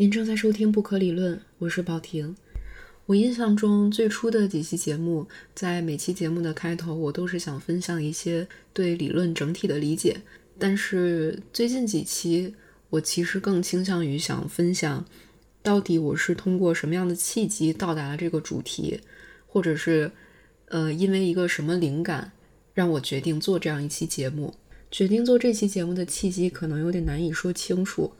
您正在收听不可理论，我是宝婷。我印象中最初的几期节目，在每期节目的开头，我都是想分享一些对理论整体的理解。但是最近几期，我其实更倾向于想分享，到底我是通过什么样的契机到达了这个主题，或者是，呃，因为一个什么灵感，让我决定做这样一期节目。决定做这期节目的契机，可能有点难以说清楚。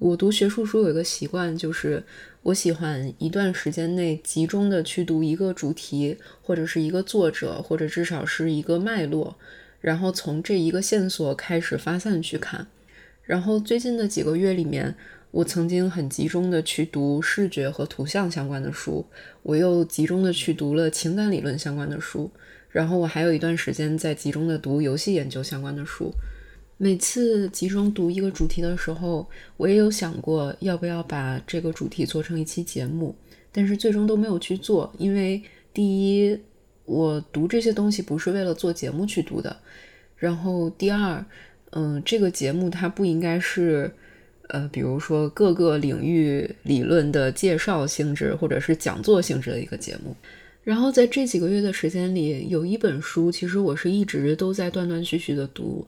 我读学术书有一个习惯，就是我喜欢一段时间内集中的去读一个主题，或者是一个作者，或者至少是一个脉络，然后从这一个线索开始发散去看。然后最近的几个月里面，我曾经很集中的去读视觉和图像相关的书，我又集中的去读了情感理论相关的书，然后我还有一段时间在集中的读游戏研究相关的书。每次集中读一个主题的时候，我也有想过要不要把这个主题做成一期节目，但是最终都没有去做。因为第一，我读这些东西不是为了做节目去读的；然后第二，嗯，这个节目它不应该是，呃，比如说各个领域理论的介绍性质或者是讲座性质的一个节目。然后在这几个月的时间里，有一本书，其实我是一直都在断断续续的读。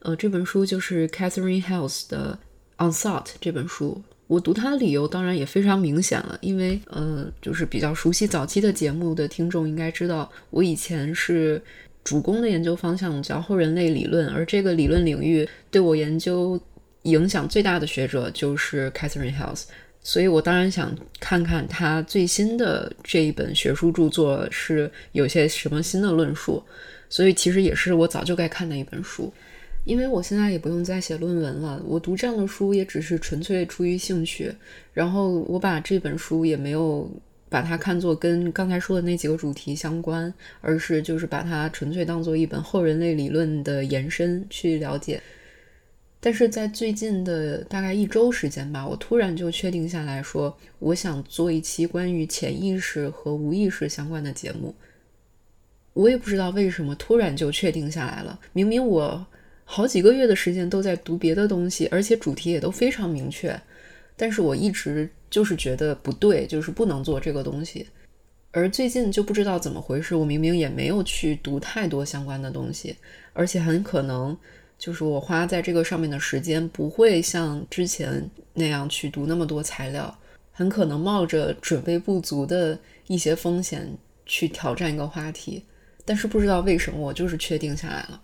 呃，这本书就是 Catherine House 的《On Thought》这本书。我读它的理由当然也非常明显了，因为呃，就是比较熟悉早期的节目的听众应该知道，我以前是主攻的研究方向叫后人类理论，而这个理论领域对我研究影响最大的学者就是 Catherine House，所以我当然想看看他最新的这一本学术著作是有些什么新的论述，所以其实也是我早就该看的一本书。因为我现在也不用再写论文了，我读这样的书也只是纯粹出于兴趣。然后我把这本书也没有把它看作跟刚才说的那几个主题相关，而是就是把它纯粹当做一本后人类理论的延伸去了解。但是在最近的大概一周时间吧，我突然就确定下来说，我想做一期关于潜意识和无意识相关的节目。我也不知道为什么突然就确定下来了，明明我。好几个月的时间都在读别的东西，而且主题也都非常明确，但是我一直就是觉得不对，就是不能做这个东西。而最近就不知道怎么回事，我明明也没有去读太多相关的东西，而且很可能就是我花在这个上面的时间不会像之前那样去读那么多材料，很可能冒着准备不足的一些风险去挑战一个话题，但是不知道为什么我就是确定下来了。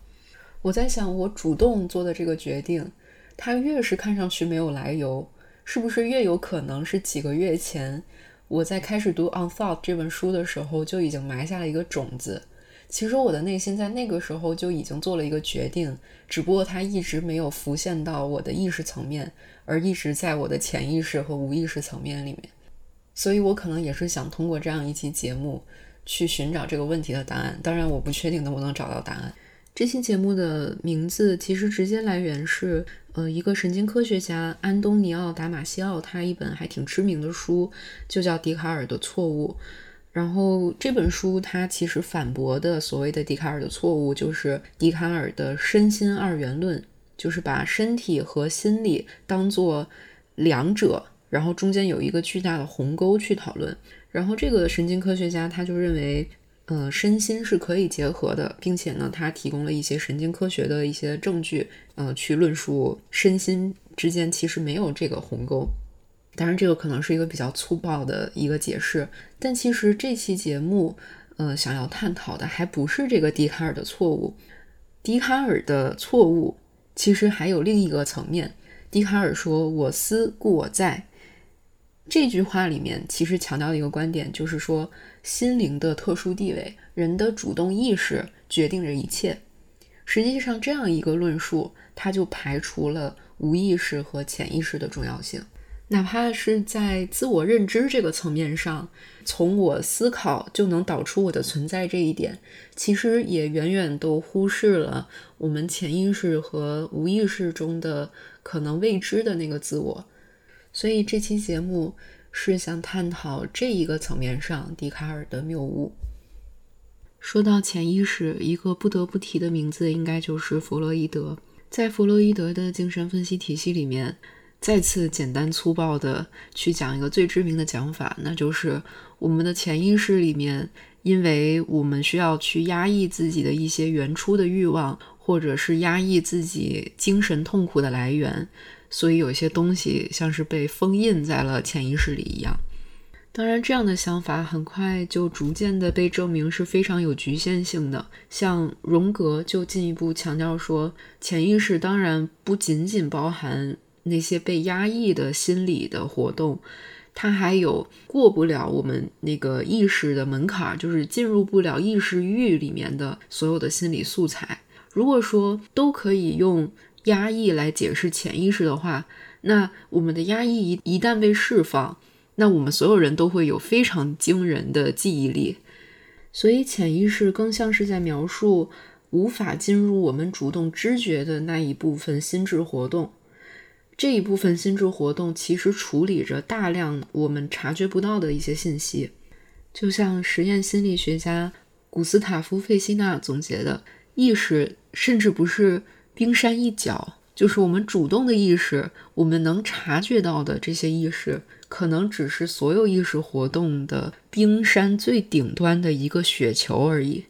我在想，我主动做的这个决定，它越是看上去没有来由，是不是越有可能是几个月前我在开始读《On Thought》这本书的时候就已经埋下了一个种子？其实我的内心在那个时候就已经做了一个决定，只不过它一直没有浮现到我的意识层面，而一直在我的潜意识和无意识层面里面。所以我可能也是想通过这样一期节目去寻找这个问题的答案。当然，我不确定能不能找到答案。这期节目的名字其实直接来源是，呃，一个神经科学家安东尼奥·达马西奥他一本还挺知名的书，就叫《笛卡尔的错误》。然后这本书它其实反驳的所谓的笛卡尔的错误，就是笛卡尔的身心二元论，就是把身体和心理当做两者，然后中间有一个巨大的鸿沟去讨论。然后这个神经科学家他就认为。呃，身心是可以结合的，并且呢，他提供了一些神经科学的一些证据，呃，去论述身心之间其实没有这个鸿沟。当然，这个可能是一个比较粗暴的一个解释，但其实这期节目，呃，想要探讨的还不是这个笛卡尔的错误。笛卡尔的错误其实还有另一个层面。笛卡尔说：“我思故我在。”这句话里面其实强调的一个观点就是说。心灵的特殊地位，人的主动意识决定着一切。实际上，这样一个论述，它就排除了无意识和潜意识的重要性。哪怕是在自我认知这个层面上，从我思考就能导出我的存在这一点，其实也远远都忽视了我们潜意识和无意识中的可能未知的那个自我。所以这期节目。是想探讨这一个层面上笛卡尔的谬误。说到潜意识，一个不得不提的名字应该就是弗洛伊德。在弗洛伊德的精神分析体系里面，再次简单粗暴的去讲一个最知名的讲法，那就是我们的潜意识里面，因为我们需要去压抑自己的一些原初的欲望，或者是压抑自己精神痛苦的来源，所以有些东西像是被封印在了潜意识里一样。当然，这样的想法很快就逐渐的被证明是非常有局限性的。像荣格就进一步强调说，潜意识当然不仅仅包含那些被压抑的心理的活动，它还有过不了我们那个意识的门槛，就是进入不了意识域里面的所有的心理素材。如果说都可以用压抑来解释潜意识的话，那我们的压抑一一旦被释放。那我们所有人都会有非常惊人的记忆力，所以潜意识更像是在描述无法进入我们主动知觉的那一部分心智活动。这一部分心智活动其实处理着大量我们察觉不到的一些信息，就像实验心理学家古斯塔夫·费希纳总结的：意识甚至不是冰山一角，就是我们主动的意识，我们能察觉到的这些意识。可能只是所有意识活动的冰山最顶端的一个雪球而已。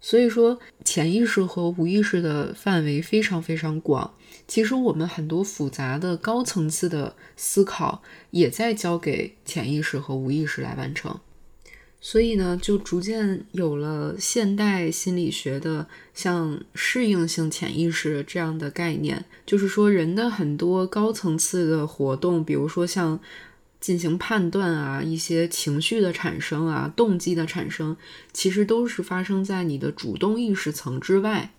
所以说，潜意识和无意识的范围非常非常广。其实，我们很多复杂的高层次的思考，也在交给潜意识和无意识来完成。所以呢，就逐渐有了现代心理学的像适应性潜意识这样的概念，就是说，人的很多高层次的活动，比如说像。进行判断啊，一些情绪的产生啊，动机的产生，其实都是发生在你的主动意识层之外。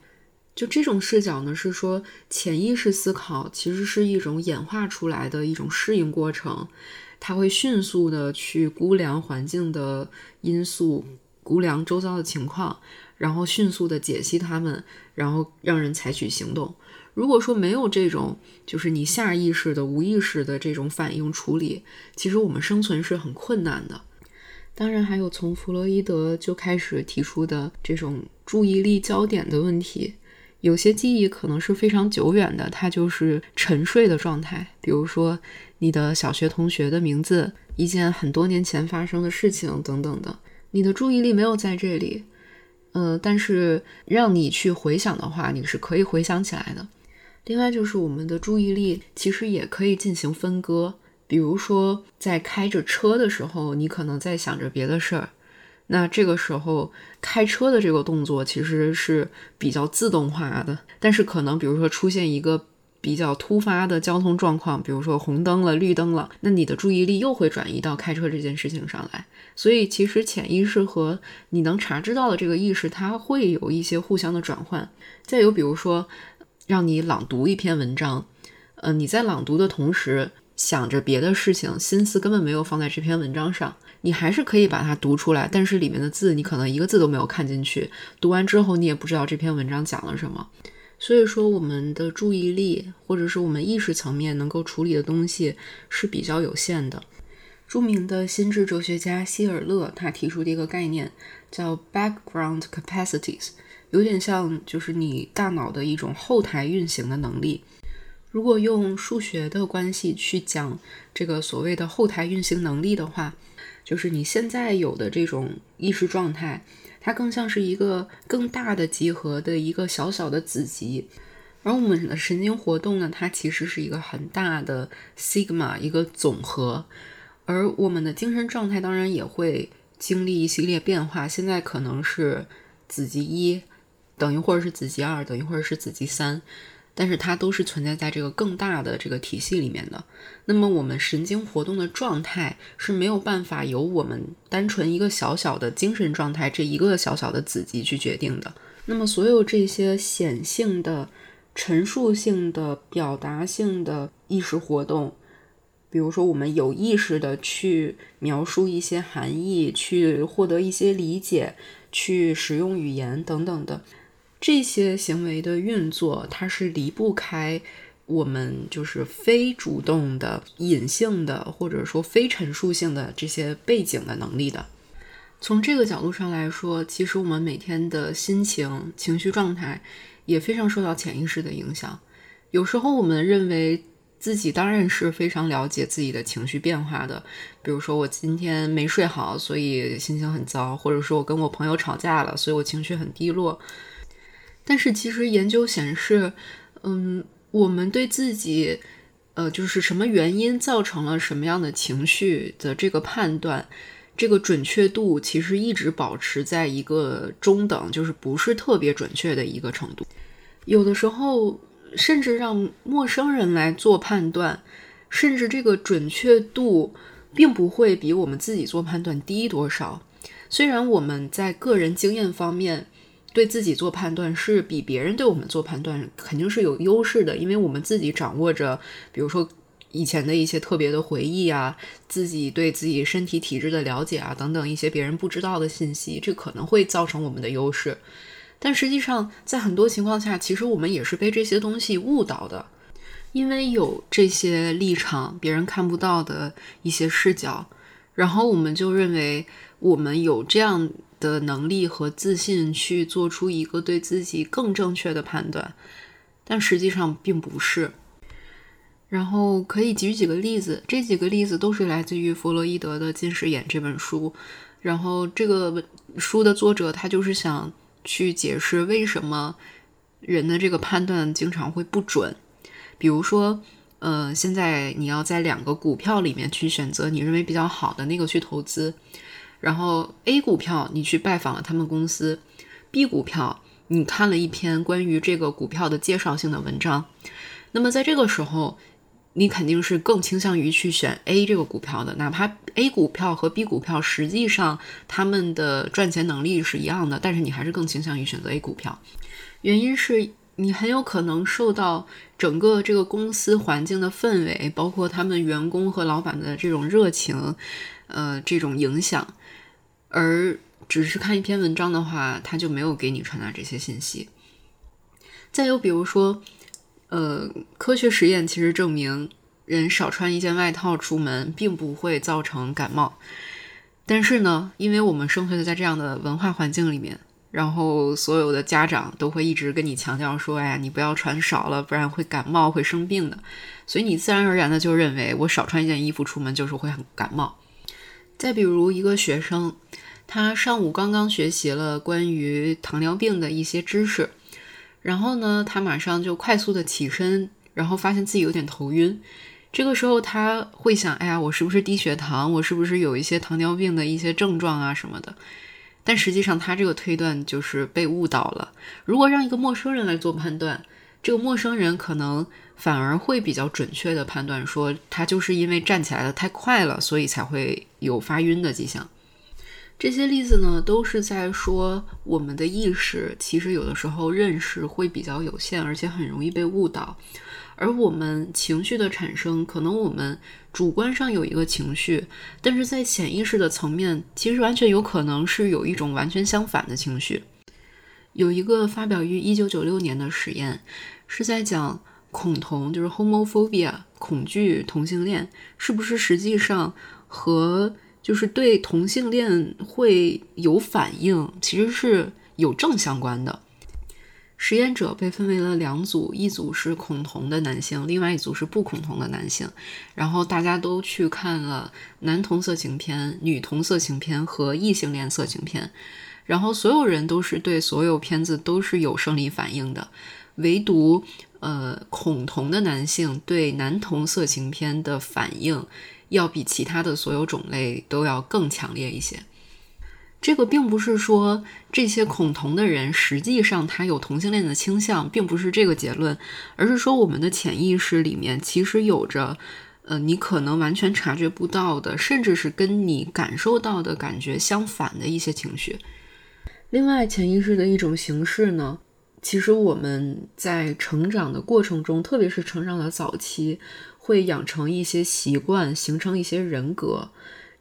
就这种视角呢，是说潜意识思考其实是一种演化出来的一种适应过程，他会迅速的去估量环境的因素，估量周遭的情况，然后迅速的解析他们，然后让人采取行动。如果说没有这种，就是你下意识的、无意识的这种反应处理，其实我们生存是很困难的。当然，还有从弗洛伊德就开始提出的这种注意力焦点的问题。有些记忆可能是非常久远的，它就是沉睡的状态。比如说你的小学同学的名字、一件很多年前发生的事情等等的，你的注意力没有在这里。呃，但是让你去回想的话，你是可以回想起来的。另外就是我们的注意力其实也可以进行分割，比如说在开着车的时候，你可能在想着别的事儿，那这个时候开车的这个动作其实是比较自动化的，但是可能比如说出现一个比较突发的交通状况，比如说红灯了、绿灯了，那你的注意力又会转移到开车这件事情上来，所以其实潜意识和你能察知到的这个意识，它会有一些互相的转换。再有比如说。让你朗读一篇文章，呃，你在朗读的同时想着别的事情，心思根本没有放在这篇文章上，你还是可以把它读出来，但是里面的字你可能一个字都没有看进去。读完之后，你也不知道这篇文章讲了什么。所以说，我们的注意力或者是我们意识层面能够处理的东西是比较有限的。著名的心智哲学家希尔勒他提出的一个概念叫 background capacities。有点像，就是你大脑的一种后台运行的能力。如果用数学的关系去讲这个所谓的后台运行能力的话，就是你现在有的这种意识状态，它更像是一个更大的集合的一个小小的子集。而我们的神经活动呢，它其实是一个很大的 sigma 一个总和。而我们的精神状态当然也会经历一系列变化。现在可能是子集一。等一会儿是子集二，等一会儿是子集三，但是它都是存在在这个更大的这个体系里面的。那么我们神经活动的状态是没有办法由我们单纯一个小小的精神状态这一个小小的子集去决定的。那么所有这些显性的、陈述性的、表达性的意识活动，比如说我们有意识的去描述一些含义，去获得一些理解，去使用语言等等的。这些行为的运作，它是离不开我们就是非主动的、隐性的，或者说非陈述性的这些背景的能力的。从这个角度上来说，其实我们每天的心情、情绪状态也非常受到潜意识的影响。有时候我们认为自己当然是非常了解自己的情绪变化的。比如说，我今天没睡好，所以心情很糟；或者说我跟我朋友吵架了，所以我情绪很低落。但是，其实研究显示，嗯，我们对自己，呃，就是什么原因造成了什么样的情绪的这个判断，这个准确度其实一直保持在一个中等，就是不是特别准确的一个程度。有的时候，甚至让陌生人来做判断，甚至这个准确度并不会比我们自己做判断低多少。虽然我们在个人经验方面，对自己做判断是比别人对我们做判断肯定是有优势的，因为我们自己掌握着，比如说以前的一些特别的回忆啊，自己对自己身体体质的了解啊等等一些别人不知道的信息，这可能会造成我们的优势。但实际上，在很多情况下，其实我们也是被这些东西误导的，因为有这些立场，别人看不到的一些视角，然后我们就认为我们有这样。的能力和自信去做出一个对自己更正确的判断，但实际上并不是。然后可以举几个例子，这几个例子都是来自于弗洛伊德的《近视眼》这本书。然后这个书的作者他就是想去解释为什么人的这个判断经常会不准。比如说，呃，现在你要在两个股票里面去选择你认为比较好的那个去投资。然后 A 股票你去拜访了他们公司，B 股票你看了一篇关于这个股票的介绍性的文章，那么在这个时候，你肯定是更倾向于去选 A 这个股票的，哪怕 A 股票和 B 股票实际上他们的赚钱能力是一样的，但是你还是更倾向于选择 A 股票，原因是你很有可能受到整个这个公司环境的氛围，包括他们员工和老板的这种热情，呃，这种影响。而只是看一篇文章的话，他就没有给你传达这些信息。再有比如说，呃，科学实验其实证明，人少穿一件外套出门并不会造成感冒。但是呢，因为我们生活在这样的文化环境里面，然后所有的家长都会一直跟你强调说：“哎呀，你不要穿少了，不然会感冒、会生病的。”所以你自然而然的就认为，我少穿一件衣服出门就是会很感冒。再比如一个学生。他上午刚刚学习了关于糖尿病的一些知识，然后呢，他马上就快速的起身，然后发现自己有点头晕。这个时候他会想：哎呀，我是不是低血糖？我是不是有一些糖尿病的一些症状啊什么的？但实际上，他这个推断就是被误导了。如果让一个陌生人来做判断，这个陌生人可能反而会比较准确的判断说，他就是因为站起来的太快了，所以才会有发晕的迹象。这些例子呢，都是在说我们的意识其实有的时候认识会比较有限，而且很容易被误导。而我们情绪的产生，可能我们主观上有一个情绪，但是在潜意识的层面，其实完全有可能是有一种完全相反的情绪。有一个发表于一九九六年的实验，是在讲恐同，就是 homophobia，恐惧同性恋是不是实际上和。就是对同性恋会有反应，其实是有正相关的。实验者被分为了两组，一组是恐同的男性，另外一组是不恐同的男性。然后大家都去看了男同色情片、女同色情片和异性恋色情片，然后所有人都是对所有片子都是有生理反应的，唯独呃恐同的男性对男同色情片的反应。要比其他的所有种类都要更强烈一些。这个并不是说这些恐同的人实际上他有同性恋的倾向，并不是这个结论，而是说我们的潜意识里面其实有着，呃，你可能完全察觉不到的，甚至是跟你感受到的感觉相反的一些情绪。另外，潜意识的一种形式呢，其实我们在成长的过程中，特别是成长的早期。会养成一些习惯，形成一些人格，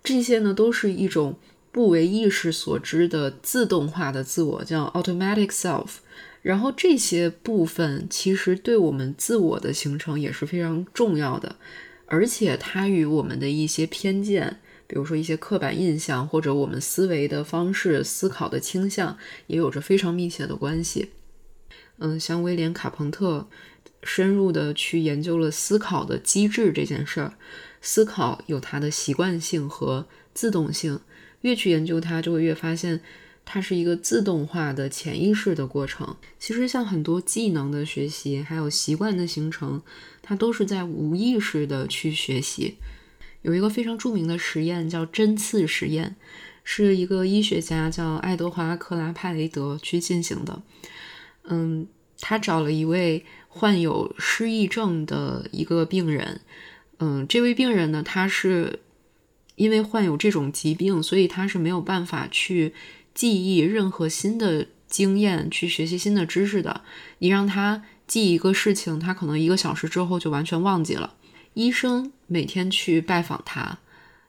这些呢都是一种不为意识所知的自动化的自我，叫 automatic self。然后这些部分其实对我们自我的形成也是非常重要的，而且它与我们的一些偏见，比如说一些刻板印象或者我们思维的方式、思考的倾向，也有着非常密切的关系。嗯，像威廉·卡彭特。深入的去研究了思考的机制这件事儿。思考有它的习惯性和自动性，越去研究它，就会越发现它是一个自动化的潜意识的过程。其实像很多技能的学习，还有习惯的形成，它都是在无意识的去学习。有一个非常著名的实验叫针刺实验，是一个医学家叫爱德华克拉帕雷德去进行的。嗯，他找了一位患有失忆症的一个病人。嗯，这位病人呢，他是因为患有这种疾病，所以他是没有办法去记忆任何新的经验，去学习新的知识的。你让他记一个事情，他可能一个小时之后就完全忘记了。医生每天去拜访他，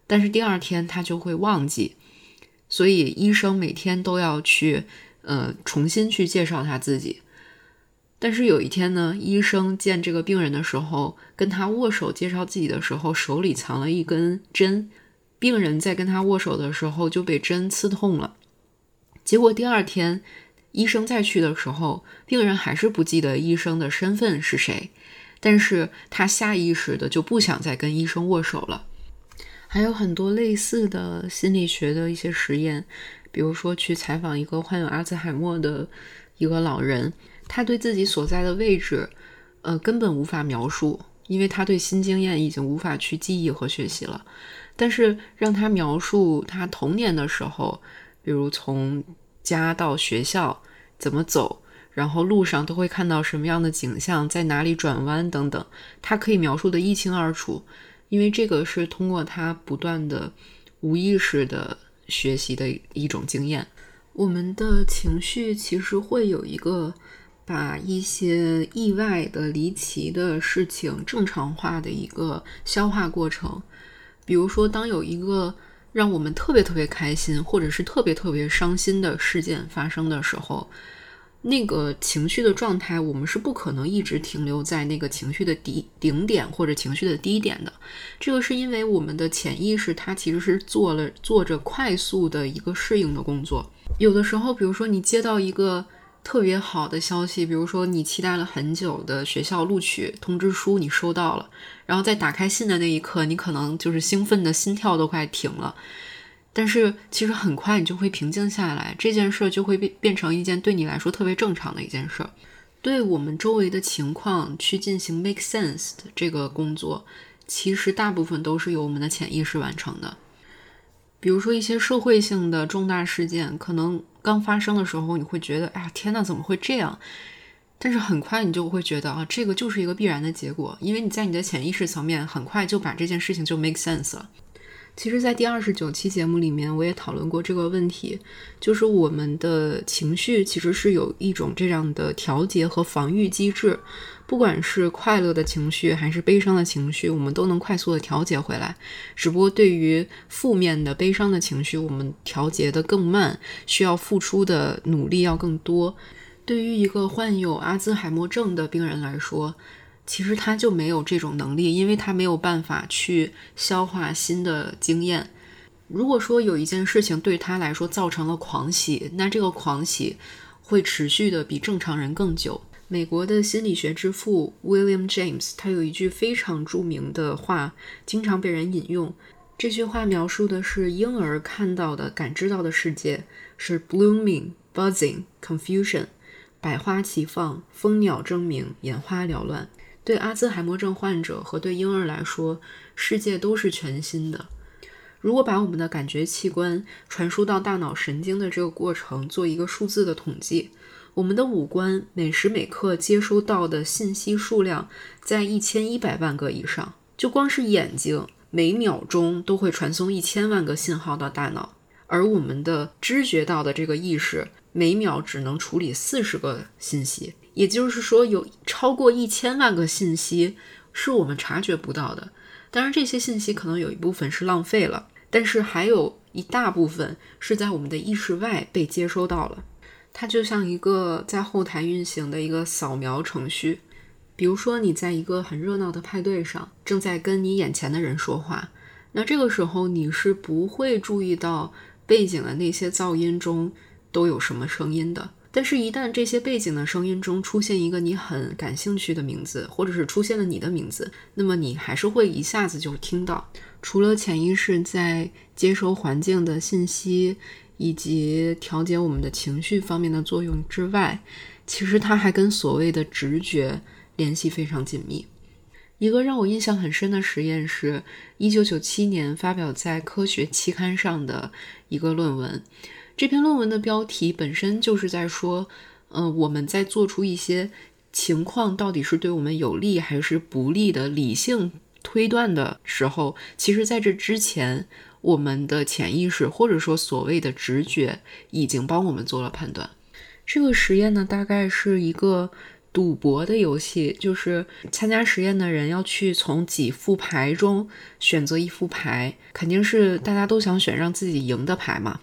但是第二天他就会忘记，所以医生每天都要去，呃，重新去介绍他自己。但是有一天呢，医生见这个病人的时候，跟他握手介绍自己的时候，手里藏了一根针。病人在跟他握手的时候就被针刺痛了。结果第二天，医生再去的时候，病人还是不记得医生的身份是谁。但是他下意识的就不想再跟医生握手了。还有很多类似的心理学的一些实验，比如说去采访一个患有阿兹海默的一个老人，他对自己所在的位置，呃，根本无法描述，因为他对新经验已经无法去记忆和学习了。但是让他描述他童年的时候，比如从家到学校怎么走。然后路上都会看到什么样的景象，在哪里转弯等等，他可以描述的一清二楚，因为这个是通过他不断的无意识的学习的一种经验。我们的情绪其实会有一个把一些意外的、离奇的事情正常化的一个消化过程。比如说，当有一个让我们特别特别开心，或者是特别特别伤心的事件发生的时候。那个情绪的状态，我们是不可能一直停留在那个情绪的底顶点或者情绪的低点的。这个是因为我们的潜意识它其实是做了做着快速的一个适应的工作。有的时候，比如说你接到一个特别好的消息，比如说你期待了很久的学校录取通知书你收到了，然后在打开信的那一刻，你可能就是兴奋的心跳都快停了。但是其实很快你就会平静下来，这件事就会变变成一件对你来说特别正常的一件事。对我们周围的情况去进行 make sense 的这个工作，其实大部分都是由我们的潜意识完成的。比如说一些社会性的重大事件，可能刚发生的时候你会觉得，哎呀天呐，怎么会这样？但是很快你就会觉得啊，这个就是一个必然的结果，因为你在你的潜意识层面很快就把这件事情就 make sense 了。其实，在第二十九期节目里面，我也讨论过这个问题，就是我们的情绪其实是有一种这样的调节和防御机制，不管是快乐的情绪还是悲伤的情绪，我们都能快速的调节回来。只不过对于负面的悲伤的情绪，我们调节的更慢，需要付出的努力要更多。对于一个患有阿兹海默症的病人来说，其实他就没有这种能力，因为他没有办法去消化新的经验。如果说有一件事情对他来说造成了狂喜，那这个狂喜会持续的比正常人更久。美国的心理学之父 William James 他有一句非常著名的话，经常被人引用。这句话描述的是婴儿看到的、感知到的世界是 blooming, buzzing, confusion，百花齐放，蜂鸟争鸣，眼花缭乱。对阿兹海默症患者和对婴儿来说，世界都是全新的。如果把我们的感觉器官传输到大脑神经的这个过程做一个数字的统计，我们的五官每时每刻接收到的信息数量在一千一百万个以上。就光是眼睛，每秒钟都会传送一千万个信号到大脑，而我们的知觉到的这个意识，每秒只能处理四十个信息。也就是说，有超过一千万个信息是我们察觉不到的。当然，这些信息可能有一部分是浪费了，但是还有一大部分是在我们的意识外被接收到了。它就像一个在后台运行的一个扫描程序。比如说，你在一个很热闹的派对上，正在跟你眼前的人说话，那这个时候你是不会注意到背景的那些噪音中都有什么声音的。但是，一旦这些背景的声音中出现一个你很感兴趣的名字，或者是出现了你的名字，那么你还是会一下子就听到。除了潜意识在接收环境的信息以及调节我们的情绪方面的作用之外，其实它还跟所谓的直觉联系非常紧密。一个让我印象很深的实验是1997年发表在《科学》期刊上的一个论文。这篇论文的标题本身就是在说，嗯，我们在做出一些情况到底是对我们有利还是不利的理性推断的时候，其实在这之前，我们的潜意识或者说所谓的直觉已经帮我们做了判断。这个实验呢，大概是一个赌博的游戏，就是参加实验的人要去从几副牌中选择一副牌，肯定是大家都想选让自己赢的牌嘛。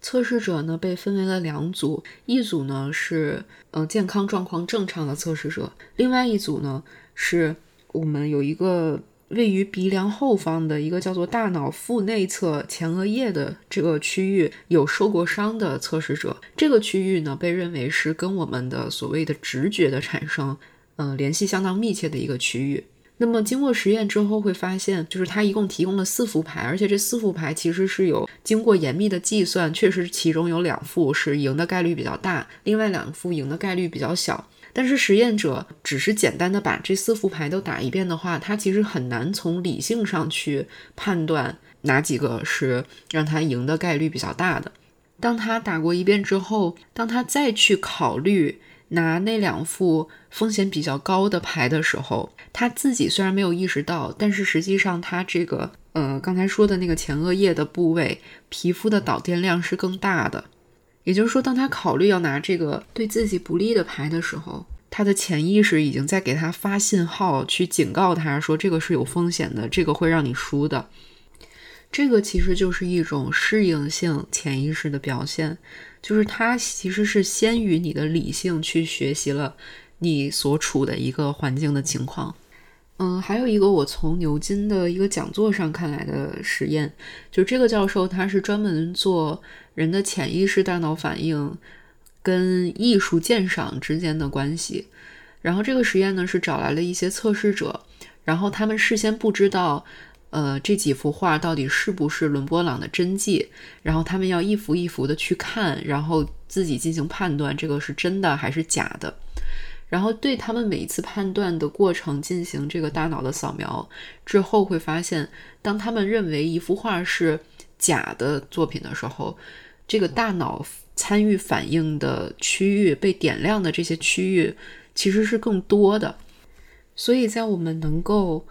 测试者呢被分为了两组，一组呢是呃健康状况正常的测试者，另外一组呢是我们有一个位于鼻梁后方的一个叫做大脑腹内侧前额叶的这个区域有受过伤的测试者。这个区域呢被认为是跟我们的所谓的直觉的产生，嗯联系相当密切的一个区域。那么经过实验之后会发现，就是它一共提供了四副牌，而且这四副牌其实是有经过严密的计算，确实其中有两副是赢的概率比较大，另外两副赢的概率比较小。但是实验者只是简单的把这四副牌都打一遍的话，他其实很难从理性上去判断哪几个是让他赢的概率比较大的。当他打过一遍之后，当他再去考虑。拿那两副风险比较高的牌的时候，他自己虽然没有意识到，但是实际上他这个呃刚才说的那个前额叶的部位皮肤的导电量是更大的。也就是说，当他考虑要拿这个对自己不利的牌的时候，他的潜意识已经在给他发信号，去警告他说这个是有风险的，这个会让你输的。这个其实就是一种适应性潜意识的表现，就是他其实是先于你的理性去学习了你所处的一个环境的情况。嗯，还有一个我从牛津的一个讲座上看来的实验，就这个教授他是专门做人的潜意识大脑反应跟艺术鉴赏之间的关系。然后这个实验呢是找来了一些测试者，然后他们事先不知道。呃，这几幅画到底是不是伦勃朗的真迹？然后他们要一幅一幅的去看，然后自己进行判断，这个是真的还是假的。然后对他们每一次判断的过程进行这个大脑的扫描之后，会发现，当他们认为一幅画是假的作品的时候，这个大脑参与反应的区域被点亮的这些区域其实是更多的。所以在我们能够。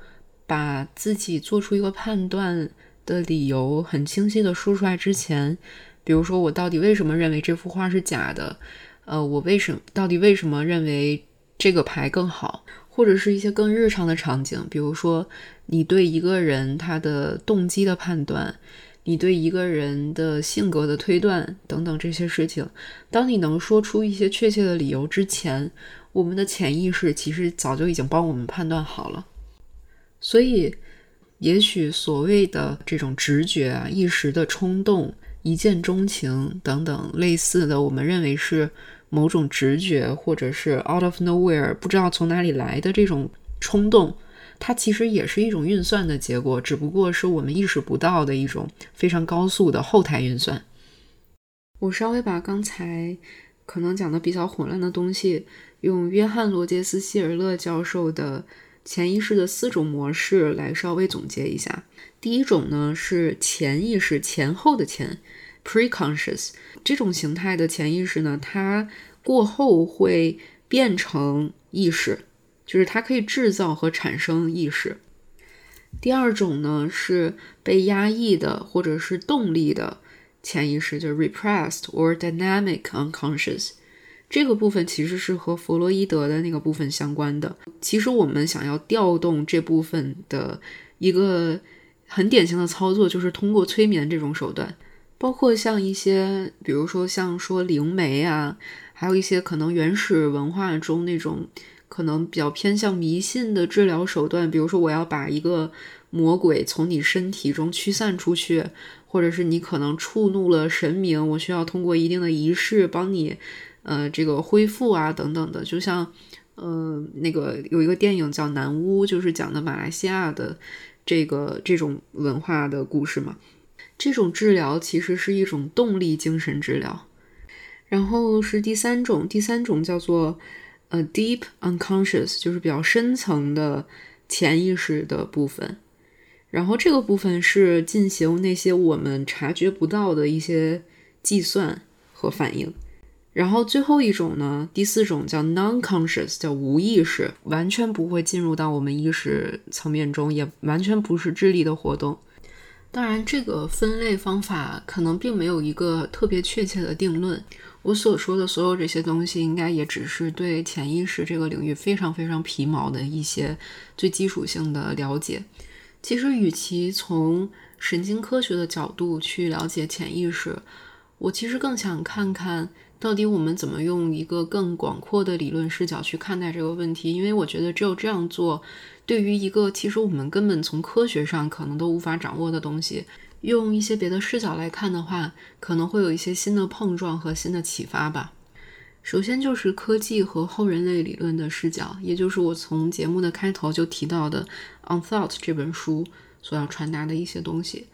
把自己做出一个判断的理由很清晰的说出来之前，比如说我到底为什么认为这幅画是假的？呃，我为什么到底为什么认为这个牌更好？或者是一些更日常的场景，比如说你对一个人他的动机的判断，你对一个人的性格的推断等等这些事情，当你能说出一些确切的理由之前，我们的潜意识其实早就已经帮我们判断好了。所以，也许所谓的这种直觉啊、一时的冲动、一见钟情等等类似的，我们认为是某种直觉，或者是 out of nowhere 不知道从哪里来的这种冲动，它其实也是一种运算的结果，只不过是我们意识不到的一种非常高速的后台运算。我稍微把刚才可能讲的比较混乱的东西，用约翰·罗杰斯·希尔勒教授的。潜意识的四种模式来稍微总结一下。第一种呢是潜意识前后的前，preconscious 这种形态的潜意识呢，它过后会变成意识，就是它可以制造和产生意识。第二种呢是被压抑的或者是动力的潜意识，就是 repressed or dynamic unconscious。这个部分其实是和弗洛伊德的那个部分相关的。其实我们想要调动这部分的一个很典型的操作，就是通过催眠这种手段，包括像一些，比如说像说灵媒啊，还有一些可能原始文化中那种可能比较偏向迷信的治疗手段，比如说我要把一个魔鬼从你身体中驱散出去，或者是你可能触怒了神明，我需要通过一定的仪式帮你。呃，这个恢复啊等等的，就像呃那个有一个电影叫《南巫》，就是讲的马来西亚的这个这种文化的故事嘛。这种治疗其实是一种动力精神治疗。然后是第三种，第三种叫做呃 deep unconscious，就是比较深层的潜意识的部分。然后这个部分是进行那些我们察觉不到的一些计算和反应。然后最后一种呢，第四种叫 non-conscious，叫无意识，完全不会进入到我们意识层面中，也完全不是智力的活动。当然，这个分类方法可能并没有一个特别确切的定论。我所说的所有这些东西，应该也只是对潜意识这个领域非常非常皮毛的一些最基础性的了解。其实，与其从神经科学的角度去了解潜意识，我其实更想看看到底我们怎么用一个更广阔的理论视角去看待这个问题。因为我觉得只有这样做，对于一个其实我们根本从科学上可能都无法掌握的东西，用一些别的视角来看的话，可能会有一些新的碰撞和新的启发吧。首先就是科技和后人类理论的视角，也就是我从节目的开头就提到的《On Thought》这本书所要传达的一些东西。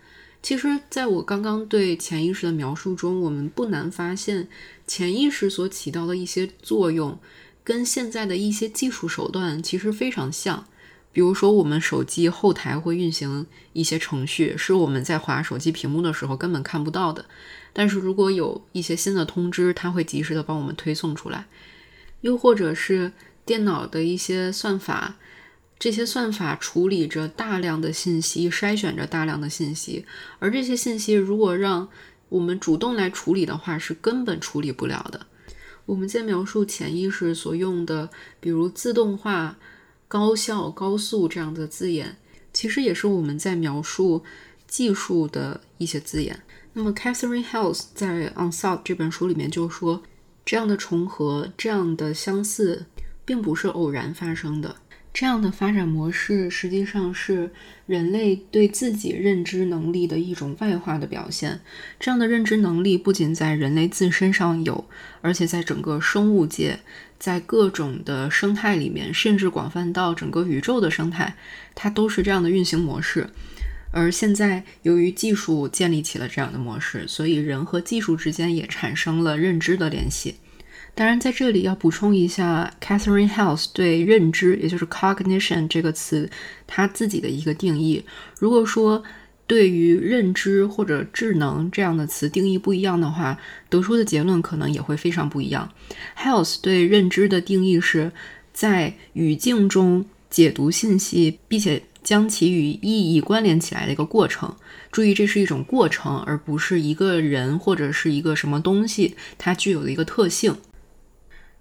其实，在我刚刚对潜意识的描述中，我们不难发现，潜意识所起到的一些作用，跟现在的一些技术手段其实非常像。比如说，我们手机后台会运行一些程序，是我们在划手机屏幕的时候根本看不到的。但是如果有一些新的通知，它会及时的帮我们推送出来。又或者是电脑的一些算法，这些算法处理着大量的信息，筛选着大量的信息，而这些信息如果让我们主动来处理的话，是根本处理不了的。我们在描述潜意识所用的，比如自动化。高效、高速这样的字眼，其实也是我们在描述技术的一些字眼。那么，Catherine House 在《On Thought》这本书里面就说，这样的重合、这样的相似，并不是偶然发生的。这样的发展模式实际上是人类对自己认知能力的一种外化的表现。这样的认知能力不仅在人类自身上有，而且在整个生物界。在各种的生态里面，甚至广泛到整个宇宙的生态，它都是这样的运行模式。而现在，由于技术建立起了这样的模式，所以人和技术之间也产生了认知的联系。当然，在这里要补充一下，Catherine House 对认知，也就是 cognition 这个词，他自己的一个定义。如果说，对于认知或者智能这样的词定义不一样的话，得出的结论可能也会非常不一样。Health 对认知的定义是在语境中解读信息，并且将其与意义关联起来的一个过程。注意，这是一种过程，而不是一个人或者是一个什么东西它具有的一个特性。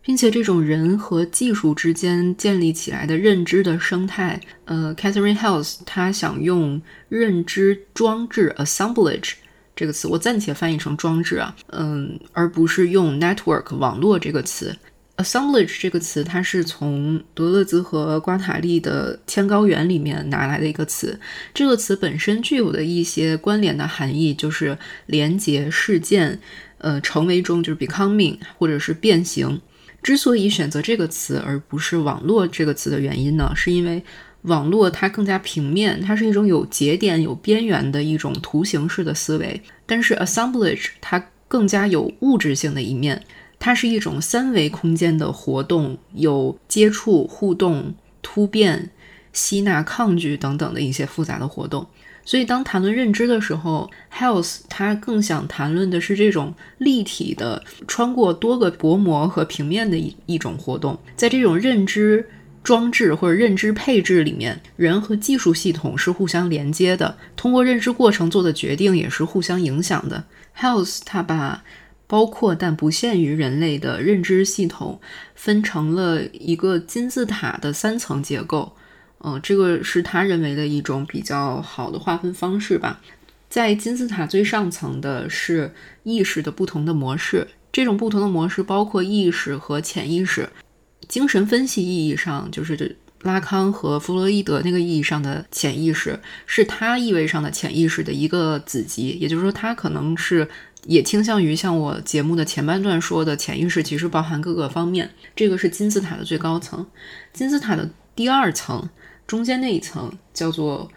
并且，这种人和技术之间建立起来的认知的生态，呃，Catherine House 他想用认知装置 assemblage 这个词，我暂且翻译成装置啊，嗯，而不是用 network 网络这个词。assemblage 这个词，它是从德勒兹和瓜塔利的《天高原》里面拿来的一个词。这个词本身具有的一些关联的含义，就是连接事件，呃，成为中就是 becoming 或者是变形。之所以选择这个词而不是网络这个词的原因呢，是因为网络它更加平面，它是一种有节点、有边缘的一种图形式的思维。但是 assemblage 它更加有物质性的一面，它是一种三维空间的活动，有接触、互动、突变、吸纳、抗拒等等的一些复杂的活动。所以，当谈论认知的时候，Health 它更想谈论的是这种立体的、穿过多个薄膜和平面的一一种活动。在这种认知装置或者认知配置里面，人和技术系统是互相连接的，通过认知过程做的决定也是互相影响的。Health 它把包括但不限于人类的认知系统分成了一个金字塔的三层结构。嗯，这个是他认为的一种比较好的划分方式吧。在金字塔最上层的是意识的不同的模式，这种不同的模式包括意识和潜意识。精神分析意义上，就是拉康和弗洛伊德那个意义上的潜意识，是他意味上的潜意识的一个子集。也就是说，他可能是也倾向于像我节目的前半段说的，潜意识其实包含各个方面。这个是金字塔的最高层，金字塔的第二层，中间那一层叫做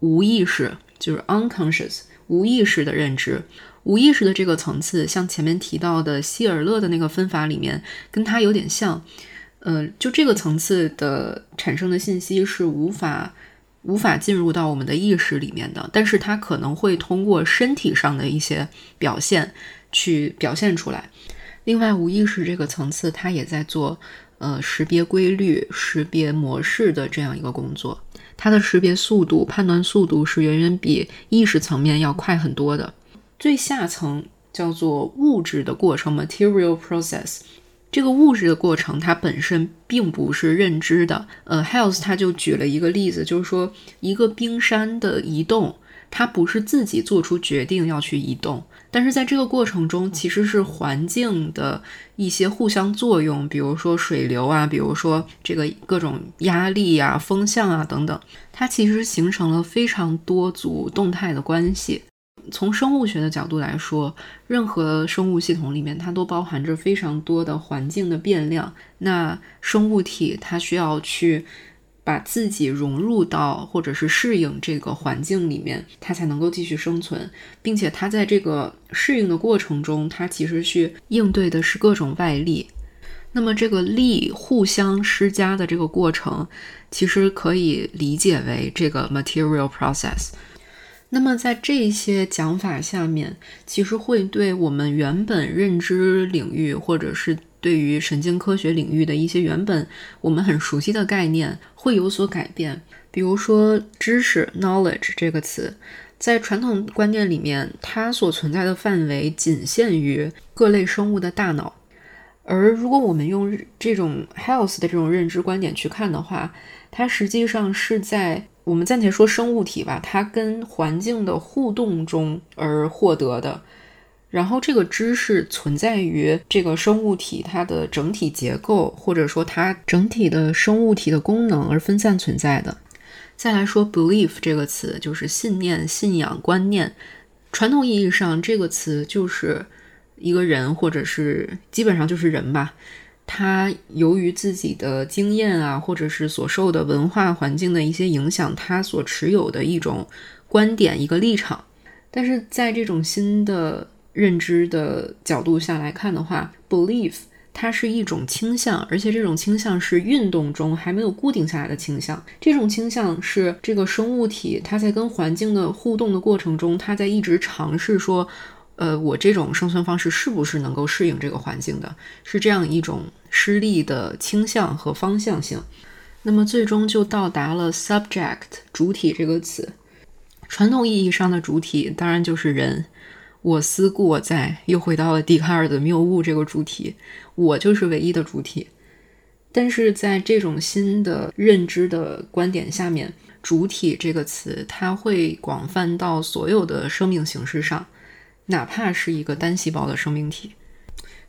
无意识，就是 unconscious，无意识的认知。无意识的这个层次，像前面提到的希尔勒的那个分法里面，跟它有点像。呃，就这个层次的产生的信息是无法无法进入到我们的意识里面的，但是它可能会通过身体上的一些表现去表现出来。另外，无意识这个层次，它也在做呃识别规律、识别模式的这样一个工作。它的识别速度、判断速度是远远比意识层面要快很多的。最下层叫做物质的过程 （material process）。这个物质的过程，它本身并不是认知的。呃，Health 他就举了一个例子，就是说一个冰山的移动，它不是自己做出决定要去移动，但是在这个过程中，其实是环境的一些互相作用，比如说水流啊，比如说这个各种压力啊、风向啊等等，它其实形成了非常多组动态的关系。从生物学的角度来说，任何生物系统里面，它都包含着非常多的环境的变量。那生物体它需要去把自己融入到或者是适应这个环境里面，它才能够继续生存，并且它在这个适应的过程中，它其实去应对的是各种外力。那么这个力互相施加的这个过程，其实可以理解为这个 material process。那么，在这些讲法下面，其实会对我们原本认知领域，或者是对于神经科学领域的一些原本我们很熟悉的概念，会有所改变。比如说，知识 （knowledge） 这个词，在传统观念里面，它所存在的范围仅限于各类生物的大脑。而如果我们用这种 health 的这种认知观点去看的话，它实际上是在。我们暂且说生物体吧，它跟环境的互动中而获得的，然后这个知识存在于这个生物体它的整体结构，或者说它整体的生物体的功能而分散存在的。再来说 belief 这个词，就是信念、信仰、观念。传统意义上，这个词就是一个人，或者是基本上就是人吧。他由于自己的经验啊，或者是所受的文化环境的一些影响，他所持有的一种观点、一个立场。但是在这种新的认知的角度下来看的话，belief 它是一种倾向，而且这种倾向是运动中还没有固定下来的倾向。这种倾向是这个生物体它在跟环境的互动的过程中，它在一直尝试说。呃，我这种生存方式是不是能够适应这个环境的？是这样一种失利的倾向和方向性。那么最终就到达了 subject 主体这个词。传统意义上的主体当然就是人。我思故我在，又回到了笛卡尔的谬误这个主体。我就是唯一的主体。但是在这种新的认知的观点下面，主体这个词它会广泛到所有的生命形式上。哪怕是一个单细胞的生命体，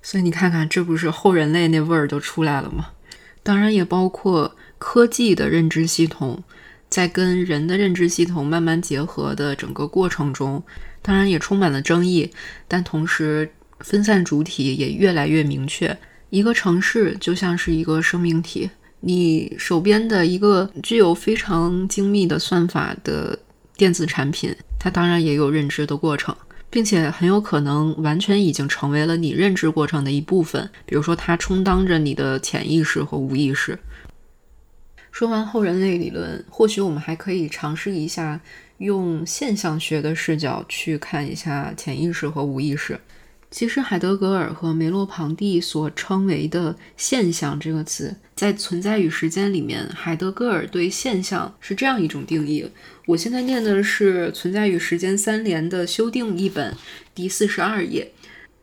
所以你看看，这不是后人类那味儿就出来了吗？当然也包括科技的认知系统，在跟人的认知系统慢慢结合的整个过程中，当然也充满了争议，但同时分散主体也越来越明确。一个城市就像是一个生命体，你手边的一个具有非常精密的算法的电子产品，它当然也有认知的过程。并且很有可能完全已经成为了你认知过程的一部分，比如说它充当着你的潜意识和无意识。说完后人类理论，或许我们还可以尝试一下用现象学的视角去看一下潜意识和无意识。其实，海德格尔和梅洛庞蒂所称为的“现象”这个词，在《存在与时间》里面，海德格尔对现象是这样一种定义。我现在念的是《存在与时间》三联的修订译本，第四十二页。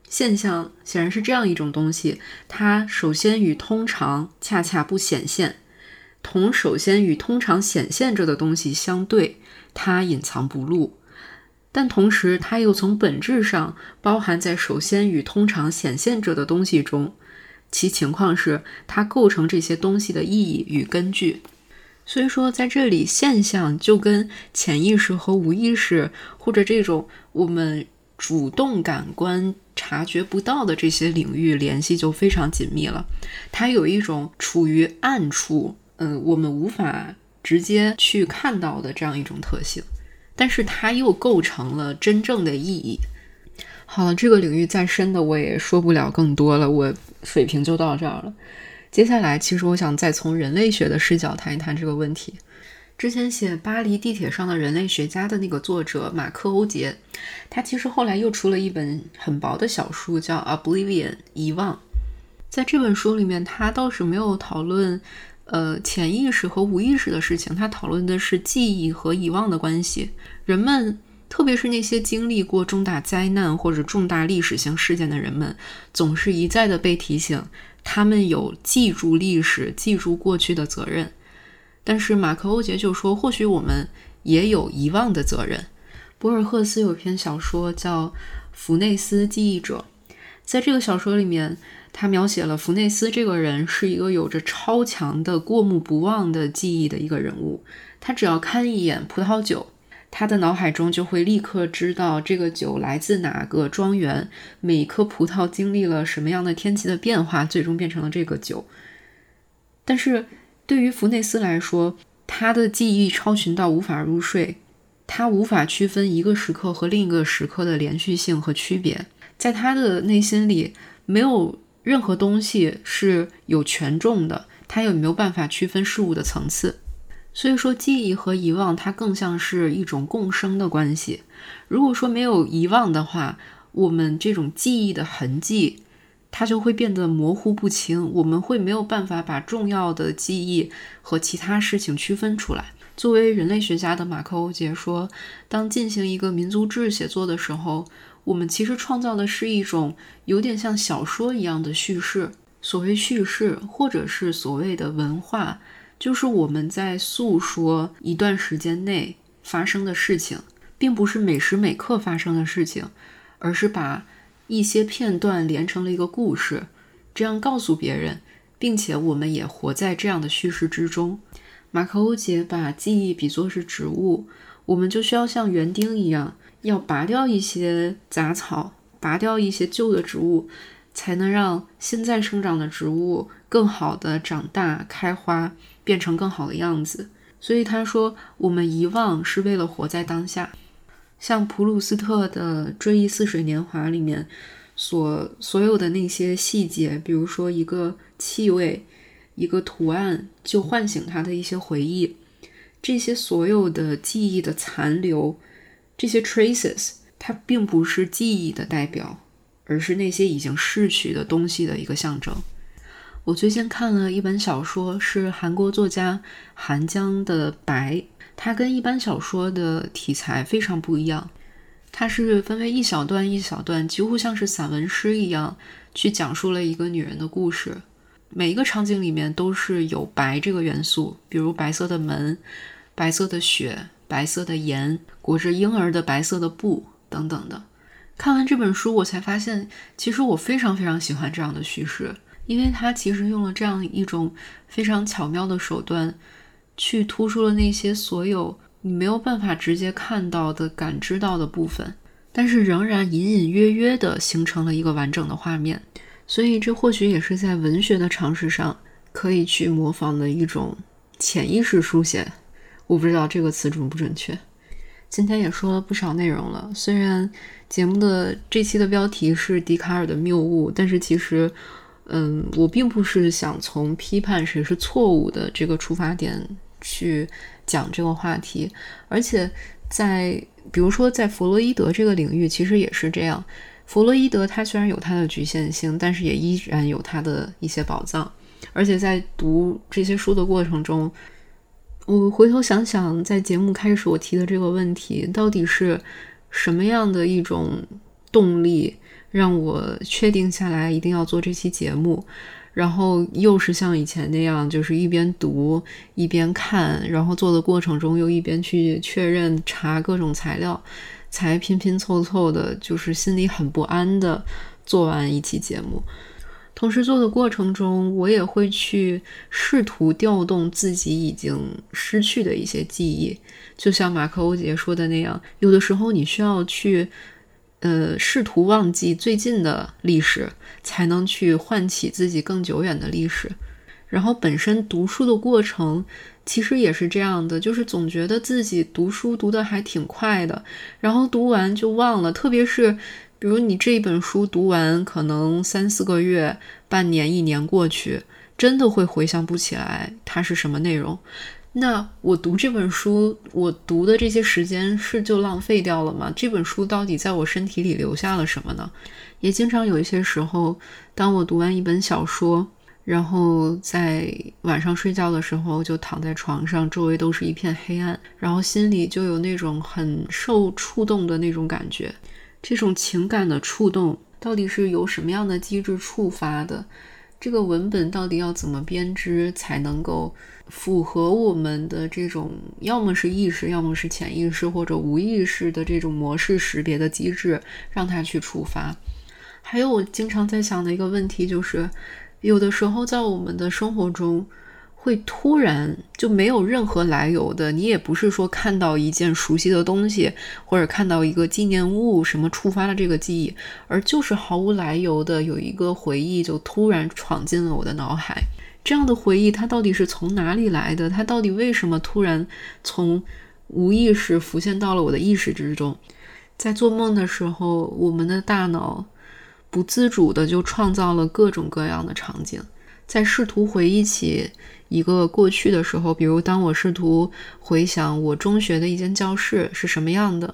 现象显然是这样一种东西，它首先与通常恰恰不显现，同首先与通常显现着的东西相对，它隐藏不露。但同时，它又从本质上包含在首先与通常显现着的东西中，其情况是它构成这些东西的意义与根据。所以说，在这里，现象就跟潜意识和无意识，或者这种我们主动感官察觉不到的这些领域联系就非常紧密了。它有一种处于暗处，嗯，我们无法直接去看到的这样一种特性，但是它又构成了真正的意义。好了，这个领域再深的我也说不了更多了，我水平就到这儿了。接下来，其实我想再从人类学的视角谈一谈这个问题。之前写《巴黎地铁上的人类学家》的那个作者马克·欧杰，他其实后来又出了一本很薄的小书，叫《Oblivion》遗忘。在这本书里面，他倒是没有讨论呃潜意识和无意识的事情，他讨论的是记忆和遗忘的关系。人们，特别是那些经历过重大灾难或者重大历史性事件的人们，总是一再的被提醒。他们有记住历史、记住过去的责任，但是马克·欧杰就说，或许我们也有遗忘的责任。博尔赫斯有篇小说叫《福内斯记忆者》，在这个小说里面，他描写了弗内斯这个人是一个有着超强的过目不忘的记忆的一个人物，他只要看一眼葡萄酒。他的脑海中就会立刻知道这个酒来自哪个庄园，每一颗葡萄经历了什么样的天气的变化，最终变成了这个酒。但是对于弗内斯来说，他的记忆超群到无法入睡，他无法区分一个时刻和另一个时刻的连续性和区别，在他的内心里没有任何东西是有权重的，它也没有办法区分事物的层次。所以说，记忆和遗忘，它更像是一种共生的关系。如果说没有遗忘的话，我们这种记忆的痕迹，它就会变得模糊不清。我们会没有办法把重要的记忆和其他事情区分出来。作为人类学家的马克·欧杰说，当进行一个民族志写作的时候，我们其实创造的是一种有点像小说一样的叙事。所谓叙事，或者是所谓的文化。就是我们在诉说一段时间内发生的事情，并不是每时每刻发生的事情，而是把一些片段连成了一个故事，这样告诉别人，并且我们也活在这样的叙事之中。马克·欧杰把记忆比作是植物，我们就需要像园丁一样，要拔掉一些杂草，拔掉一些旧的植物，才能让现在生长的植物更好的长大开花。变成更好的样子，所以他说，我们遗忘是为了活在当下。像普鲁斯特的《追忆似水年华》里面所所有的那些细节，比如说一个气味、一个图案，就唤醒他的一些回忆。这些所有的记忆的残留，这些 traces，它并不是记忆的代表，而是那些已经逝去的东西的一个象征。我最近看了一本小说，是韩国作家韩江的《白》，它跟一般小说的题材非常不一样。它是分为一小段一小段，几乎像是散文诗一样，去讲述了一个女人的故事。每一个场景里面都是有白这个元素，比如白色的门、白色的雪、白色的盐、裹着婴儿的白色的布等等的。看完这本书，我才发现，其实我非常非常喜欢这样的叙事。因为它其实用了这样一种非常巧妙的手段，去突出了那些所有你没有办法直接看到的、感知到的部分，但是仍然隐隐约约地形成了一个完整的画面。所以，这或许也是在文学的尝试上可以去模仿的一种潜意识书写。我不知道这个词准不准确。今天也说了不少内容了，虽然节目的这期的标题是笛卡尔的谬误，但是其实。嗯，我并不是想从批判谁是错误的这个出发点去讲这个话题，而且在比如说在弗洛伊德这个领域，其实也是这样。弗洛伊德他虽然有他的局限性，但是也依然有他的一些宝藏。而且在读这些书的过程中，我回头想想，在节目开始我提的这个问题，到底是什么样的一种动力？让我确定下来一定要做这期节目，然后又是像以前那样，就是一边读一边看，然后做的过程中又一边去确认查各种材料，才拼拼凑凑的，就是心里很不安的做完一期节目。同时做的过程中，我也会去试图调动自己已经失去的一些记忆，就像马克欧杰说的那样，有的时候你需要去，呃，试图忘记最近的历史，才能去唤起自己更久远的历史。然后本身读书的过程其实也是这样的，就是总觉得自己读书读得还挺快的，然后读完就忘了，特别是。比如你这一本书读完，可能三四个月、半年、一年过去，真的会回想不起来它是什么内容。那我读这本书，我读的这些时间是就浪费掉了吗？这本书到底在我身体里留下了什么呢？也经常有一些时候，当我读完一本小说，然后在晚上睡觉的时候，就躺在床上，周围都是一片黑暗，然后心里就有那种很受触动的那种感觉。这种情感的触动到底是由什么样的机制触发的？这个文本到底要怎么编织才能够符合我们的这种要么是意识，要么是潜意识或者无意识的这种模式识别的机制，让它去触发？还有我经常在想的一个问题就是，有的时候在我们的生活中。会突然就没有任何来由的，你也不是说看到一件熟悉的东西，或者看到一个纪念物什么触发了这个记忆，而就是毫无来由的有一个回忆就突然闯进了我的脑海。这样的回忆它到底是从哪里来的？它到底为什么突然从无意识浮现到了我的意识之中？在做梦的时候，我们的大脑不自主的就创造了各种各样的场景，在试图回忆起。一个过去的时候，比如当我试图回想我中学的一间教室是什么样的，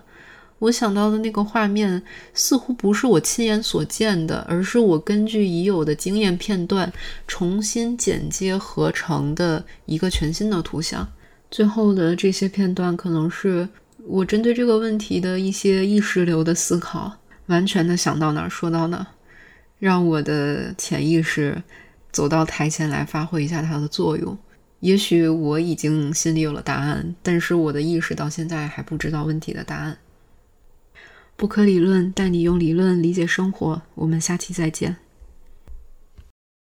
我想到的那个画面似乎不是我亲眼所见的，而是我根据已有的经验片段重新剪接合成的一个全新的图像。最后的这些片段可能是我针对这个问题的一些意识流的思考，完全的想到哪儿说到哪儿，让我的潜意识。走到台前来发挥一下它的作用。也许我已经心里有了答案，但是我的意识到现在还不知道问题的答案。不可理论带你用理论理解生活。我们下期再见。